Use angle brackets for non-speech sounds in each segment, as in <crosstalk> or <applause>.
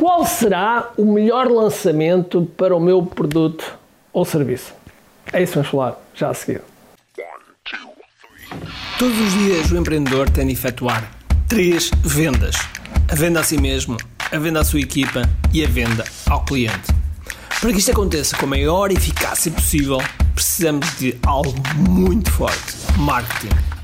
Qual será o melhor lançamento para o meu produto ou serviço? É isso que vamos falar já a seguir. Todos os dias o empreendedor tem de efetuar três vendas: a venda a si mesmo, a venda à sua equipa e a venda ao cliente. Para que isto aconteça com a maior eficácia possível, precisamos de algo muito forte: marketing.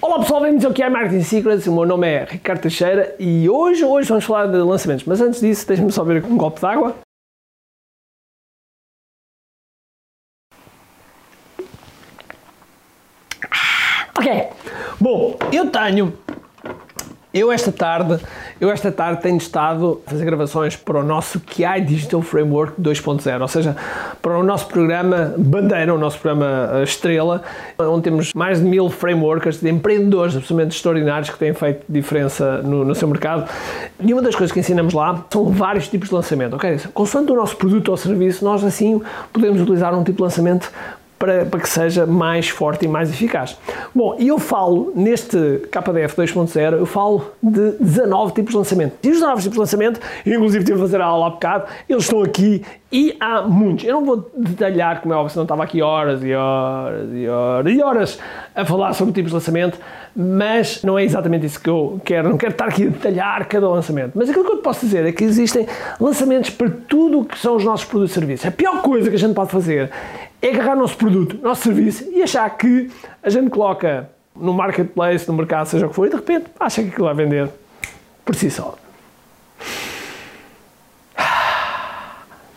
Olá pessoal, bem-vindos ao QI Marketing Secrets, o meu nome é Ricardo Teixeira e hoje, hoje vamos falar de lançamentos, mas antes disso deixem-me só ver um copo d'água. Ok, bom, eu tenho eu esta tarde, eu esta tarde tenho estado a fazer gravações para o nosso QI Digital Framework 2.0, ou seja, para o nosso programa Bandeira, o nosso programa eh, Estrela, onde temos mais de mil frameworkers de empreendedores absolutamente extraordinários que têm feito diferença no, no seu mercado. E uma das coisas que ensinamos lá são vários tipos de lançamento, ok? Consoante o nosso produto ou serviço, nós assim podemos utilizar um tipo de lançamento para, para, que seja mais forte e mais eficaz. Bom, e eu falo neste KDF 2.0, eu falo de 19 tipos de lançamento. E os 19 tipos de lançamento, inclusive tive a fazer a aula há bocado, eles estão aqui e há muitos. Eu não vou detalhar, como é óbvio, senão estava aqui horas e horas e horas e horas a falar sobre tipos de lançamento, mas não é exatamente isso que eu quero. Não quero estar aqui a detalhar cada lançamento. Mas aquilo que eu te posso dizer é que existem lançamentos para tudo o que são os nossos produtos e serviços. A pior coisa que a gente pode fazer é agarrar o nosso produto, nosso serviço e achar que a gente coloca no marketplace, no mercado, seja o que for, e de repente acha que aquilo vai vender por si só.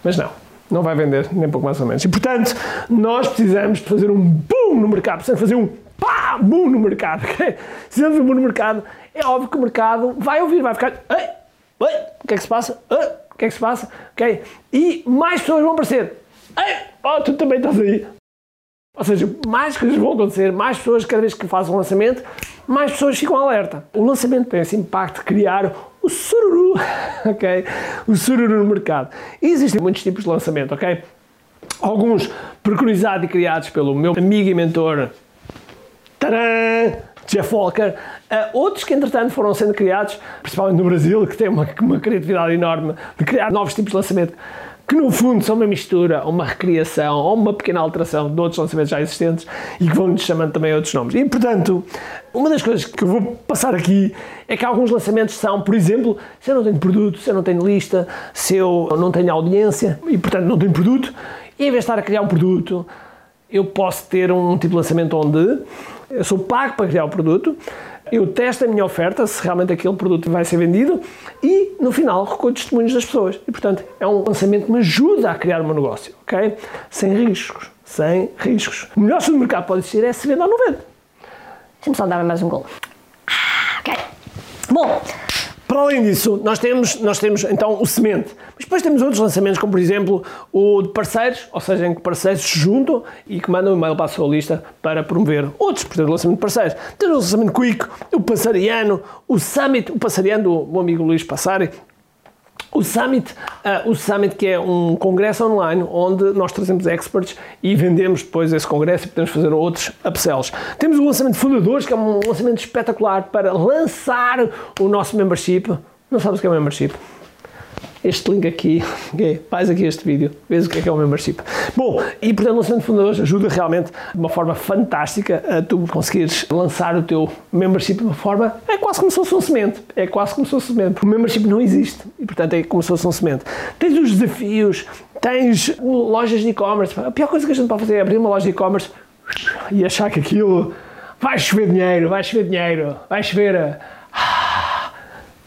Mas não, não vai vender, nem pouco mais ou menos. E portanto, nós precisamos de fazer um boom no mercado, precisamos fazer um pá, boom no mercado. <laughs> Okay? Precisamos de um boom no mercado. É óbvio que o mercado vai ouvir, vai ficar. Ei, ei, o que é que se passa? Ei, o que é que se passa? Okay? E mais pessoas vão aparecer. Ei, oh, tu também estás aí. Ou seja, mais coisas vão acontecer, mais pessoas, cada vez que fazem um lançamento, mais pessoas ficam alerta. O lançamento tem esse impacto de criar o sururu, <laughs> ok? O sururu no mercado. E existem muitos tipos de lançamento, ok? Alguns preconizados e criados pelo meu amigo e mentor, tadã, Jeff Walker, uh, outros que entretanto foram sendo criados, principalmente no Brasil, que tem uma, uma criatividade enorme de criar novos tipos de lançamento que no fundo são uma mistura, uma recriação ou uma pequena alteração de outros lançamentos já existentes e que vão-nos chamando também outros nomes. E, portanto, uma das coisas que eu vou passar aqui é que alguns lançamentos são, por exemplo, se eu não tenho produto, se eu não tenho lista, se eu não tenho audiência e, portanto, não tenho produto, e em vez de estar a criar um produto, eu posso ter um tipo de lançamento onde eu sou pago para criar o produto, eu testo a minha oferta, se realmente aquele produto vai ser vendido e, no final, recolho testemunhos das pessoas. E, portanto, é um lançamento que me ajuda a criar o meu negócio, ok? Sem riscos. Sem riscos. O melhor do mercado pode existir é se vende ou não vende. Deixa-me só dar mais um golo. Ok. Bom, para além disso, nós temos, nós temos então o semente. Mas depois temos outros lançamentos, como por exemplo o de parceiros, ou seja, em que parceiros se juntam e que mandam um e-mail para a sua lista para promover outros, portanto, lançamento de parceiros. Temos o lançamento Quick, o Passariano, o Summit, o Passariano do meu amigo Luís Passari, o Summit, uh, o Summit que é um congresso online onde nós trazemos experts e vendemos depois esse congresso e podemos fazer outros upsells. Temos o lançamento de fundadores, que é um lançamento espetacular para lançar o nosso membership. Não sabes o que é membership? Este link aqui, <laughs> okay, faz aqui este vídeo, vês o que é que é o membership. Bom, e portanto o lançamento de fundadores ajuda realmente de uma forma fantástica a tu conseguires lançar o teu membership de uma forma, é quase como se fosse um semente, é quase como se fosse um semente, porque o membership não existe e portanto é como se fosse um semente. Tens os desafios, tens lojas de e-commerce, a pior coisa que a gente pode fazer é abrir uma loja de e-commerce e achar que aquilo vai chover dinheiro, vai chover dinheiro, vai chover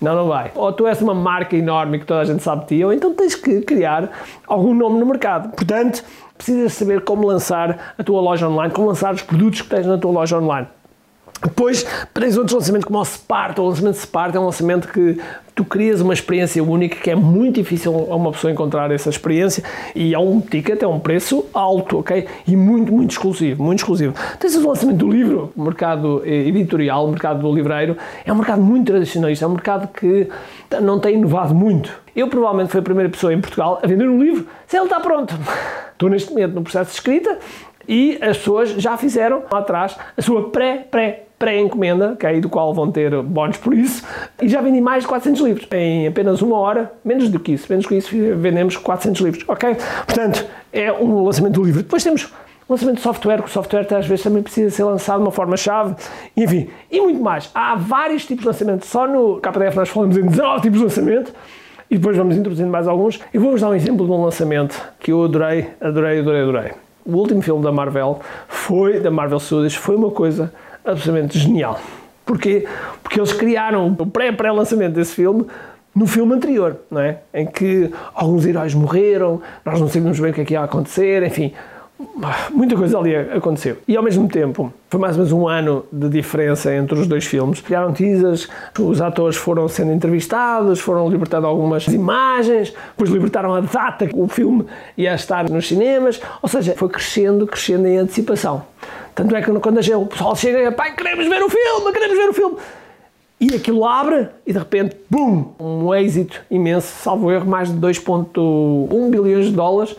não, não vai. Ou tu és uma marca enorme que toda a gente sabe de ti, ou então tens que criar algum nome no mercado. Portanto, precisas saber como lançar a tua loja online, como lançar os produtos que tens na tua loja online. Depois, tens outros lançamentos como o Sparta. O lançamento Sparta é um lançamento que tu crias uma experiência única que é muito difícil a uma pessoa encontrar essa experiência e é um ticket, é um preço alto, ok? E muito, muito exclusivo, muito exclusivo. Tens o lançamento do livro, o mercado editorial, o mercado do livreiro, é um mercado muito tradicionalista, é um mercado que não tem inovado muito. Eu provavelmente fui a primeira pessoa em Portugal a vender um livro se ele está pronto. Estou neste momento no processo de escrita e as pessoas já fizeram lá atrás a sua pré, pré, pré-encomenda, okay, do qual vão ter bónus por isso, e já vendi mais de 400 livros em apenas uma hora, menos do que isso, menos que isso vendemos 400 livros, ok? Portanto, é um lançamento do livro. Depois temos lançamento de software, que o software às vezes também precisa ser lançado de uma forma-chave, enfim, e muito mais. Há vários tipos de lançamento, só no KDF nós falamos em 19 tipos de lançamento, e depois vamos introduzindo mais alguns. E vou-vos dar um exemplo de um lançamento que eu adorei, adorei, adorei, adorei. O último filme da Marvel foi, da Marvel Studios, foi uma coisa absolutamente genial. Porquê? Porque eles criaram o pré-pré-lançamento desse filme no filme anterior, não é? Em que alguns heróis morreram, nós não sabíamos bem o que é que ia acontecer, enfim, muita coisa ali aconteceu. E ao mesmo tempo, foi mais ou menos um ano de diferença entre os dois filmes. Criaram teasers, os atores foram sendo entrevistados, foram libertando algumas imagens, depois libertaram a data que o filme ia estar nos cinemas, ou seja, foi crescendo, crescendo em antecipação. Tanto é que quando o pessoal chega, pai, queremos ver o filme, queremos ver o filme. E aquilo abre e de repente, bum, um êxito imenso, salvo erro, mais de 2,1 bilhões de dólares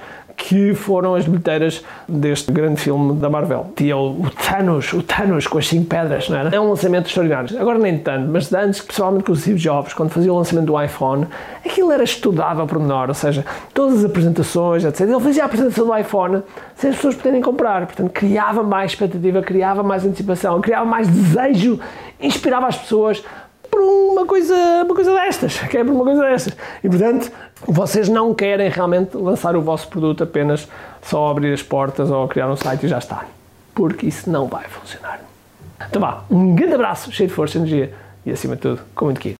que foram as bilheteiras deste grande filme da Marvel. Tinha o Thanos, o Thanos com as 5 pedras, não era? É um lançamento extraordinário. Agora nem tanto, mas antes, principalmente com o Steve Jobs, quando fazia o lançamento do iPhone, aquilo era estudado ao pormenor, ou seja, todas as apresentações, etc. Ele fazia a apresentação do iPhone sem as pessoas poderem comprar, portanto, criava mais expectativa, criava mais antecipação, criava mais desejo, inspirava as pessoas por uma coisa, uma coisa destas, que é por uma coisa destas. E portanto, vocês não querem realmente lançar o vosso produto apenas só abrir as portas ou criar um site e já está. Porque isso não vai funcionar. Então vá, um grande abraço, cheio de força energia e acima de tudo, com muito kit.